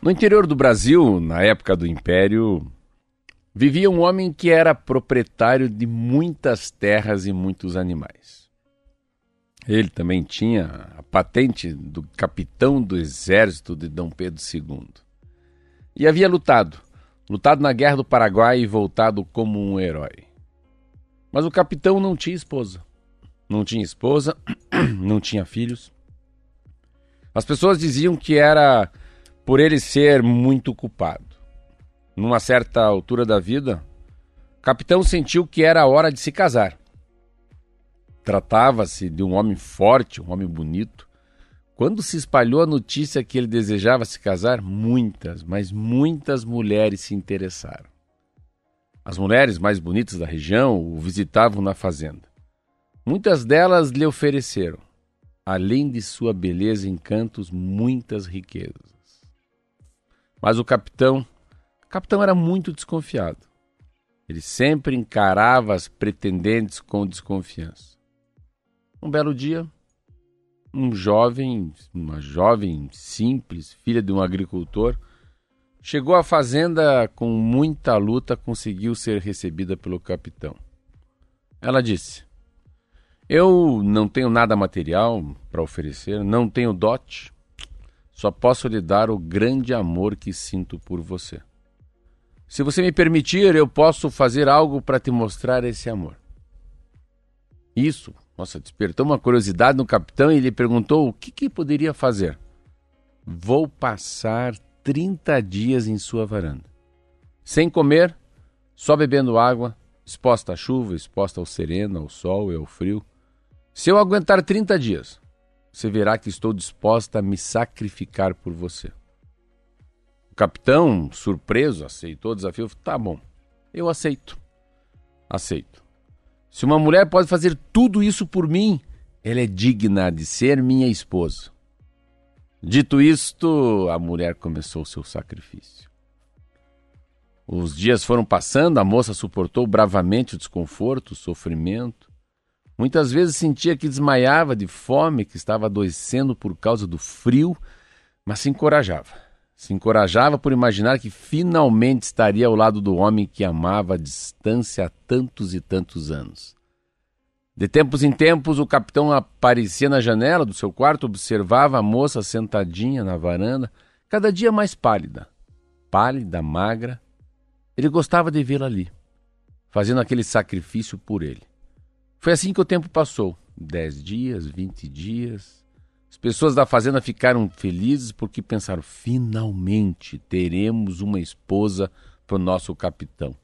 No interior do Brasil, na época do Império, vivia um homem que era proprietário de muitas terras e muitos animais. Ele também tinha a patente do capitão do exército de Dom Pedro II. E havia lutado, lutado na Guerra do Paraguai e voltado como um herói. Mas o capitão não tinha esposa. Não tinha esposa, não tinha filhos. As pessoas diziam que era por ele ser muito culpado. Numa certa altura da vida, o capitão sentiu que era hora de se casar. Tratava-se de um homem forte, um homem bonito. Quando se espalhou a notícia que ele desejava se casar, muitas, mas muitas mulheres se interessaram. As mulheres mais bonitas da região o visitavam na fazenda. Muitas delas lhe ofereceram, além de sua beleza e encantos, muitas riquezas. Mas o capitão o capitão era muito desconfiado. Ele sempre encarava as pretendentes com desconfiança. Um belo dia, um jovem, uma jovem simples, filha de um agricultor, chegou à fazenda com muita luta, conseguiu ser recebida pelo capitão. Ela disse: Eu não tenho nada material para oferecer, não tenho dote, só posso lhe dar o grande amor que sinto por você. Se você me permitir, eu posso fazer algo para te mostrar esse amor. Isso, nossa, despertou uma curiosidade no capitão e ele perguntou o que, que poderia fazer. Vou passar 30 dias em sua varanda. Sem comer, só bebendo água, exposta à chuva, exposta ao sereno, ao sol e ao frio. Se eu aguentar 30 dias, você verá que estou disposta a me sacrificar por você capitão, surpreso, aceitou o desafio. Tá bom, eu aceito. Aceito. Se uma mulher pode fazer tudo isso por mim, ela é digna de ser minha esposa. Dito isto, a mulher começou seu sacrifício. Os dias foram passando, a moça suportou bravamente o desconforto, o sofrimento. Muitas vezes sentia que desmaiava de fome, que estava adoecendo por causa do frio, mas se encorajava se encorajava por imaginar que finalmente estaria ao lado do homem que amava à distância há tantos e tantos anos. De tempos em tempos, o capitão aparecia na janela do seu quarto, observava a moça sentadinha na varanda, cada dia mais pálida. Pálida, magra. Ele gostava de vê-la ali, fazendo aquele sacrifício por ele. Foi assim que o tempo passou. Dez dias, vinte dias, as pessoas da fazenda ficaram felizes porque pensaram: finalmente teremos uma esposa para o nosso capitão.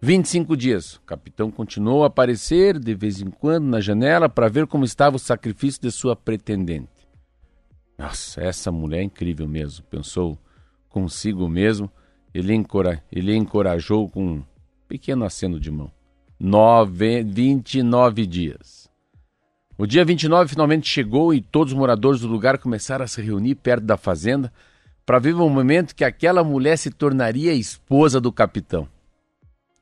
25 dias. O capitão continuou a aparecer de vez em quando na janela para ver como estava o sacrifício de sua pretendente. Nossa, essa mulher é incrível mesmo, pensou consigo mesmo. Ele, encora... ele encorajou com um pequeno aceno de mão. Nove... 29 dias. O dia 29 finalmente chegou e todos os moradores do lugar começaram a se reunir perto da fazenda para ver o momento que aquela mulher se tornaria esposa do capitão.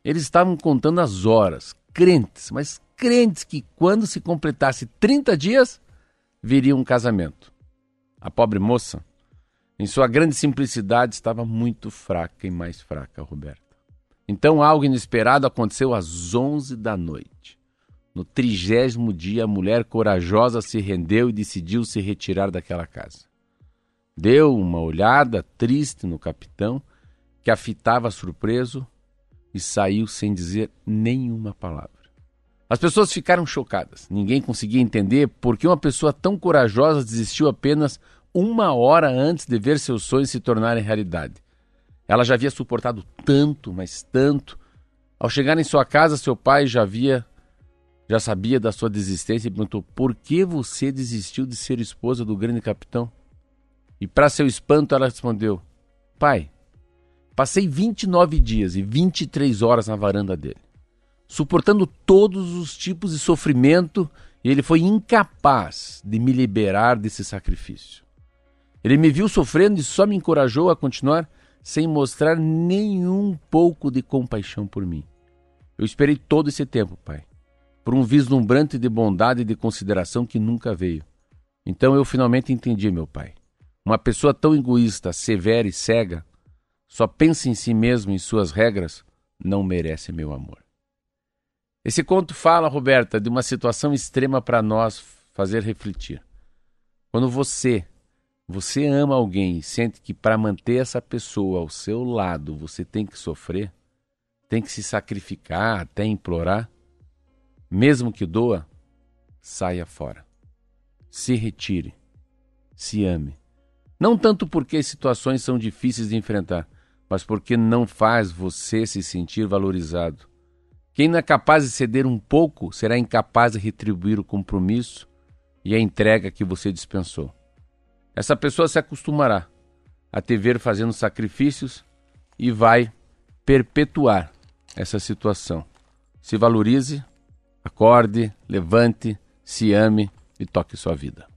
Eles estavam contando as horas, crentes, mas crentes que quando se completasse 30 dias, viria um casamento. A pobre moça, em sua grande simplicidade, estava muito fraca e mais fraca, Roberta. Então algo inesperado aconteceu às 11 da noite. No trigésimo dia, a mulher corajosa se rendeu e decidiu se retirar daquela casa. Deu uma olhada triste no capitão, que a fitava surpreso, e saiu sem dizer nenhuma palavra. As pessoas ficaram chocadas. Ninguém conseguia entender por que uma pessoa tão corajosa desistiu apenas uma hora antes de ver seus sonhos se tornarem realidade. Ela já havia suportado tanto, mas tanto. Ao chegar em sua casa, seu pai já havia já sabia da sua desistência e perguntou: por que você desistiu de ser esposa do grande capitão? E, para seu espanto, ela respondeu: Pai, passei 29 dias e 23 horas na varanda dele, suportando todos os tipos de sofrimento, e ele foi incapaz de me liberar desse sacrifício. Ele me viu sofrendo e só me encorajou a continuar sem mostrar nenhum pouco de compaixão por mim. Eu esperei todo esse tempo, pai por um vislumbrante de bondade e de consideração que nunca veio. Então eu finalmente entendi, meu pai. Uma pessoa tão egoísta, severa e cega, só pensa em si mesmo e em suas regras, não merece meu amor. Esse conto fala, Roberta, de uma situação extrema para nós fazer refletir. Quando você, você ama alguém e sente que para manter essa pessoa ao seu lado você tem que sofrer, tem que se sacrificar, até implorar, mesmo que doa, saia fora. Se retire. Se ame. Não tanto porque situações são difíceis de enfrentar, mas porque não faz você se sentir valorizado. Quem não é capaz de ceder um pouco será incapaz de retribuir o compromisso e a entrega que você dispensou. Essa pessoa se acostumará a te ver fazendo sacrifícios e vai perpetuar essa situação. Se valorize, acorde, levante, se ame e toque sua vida.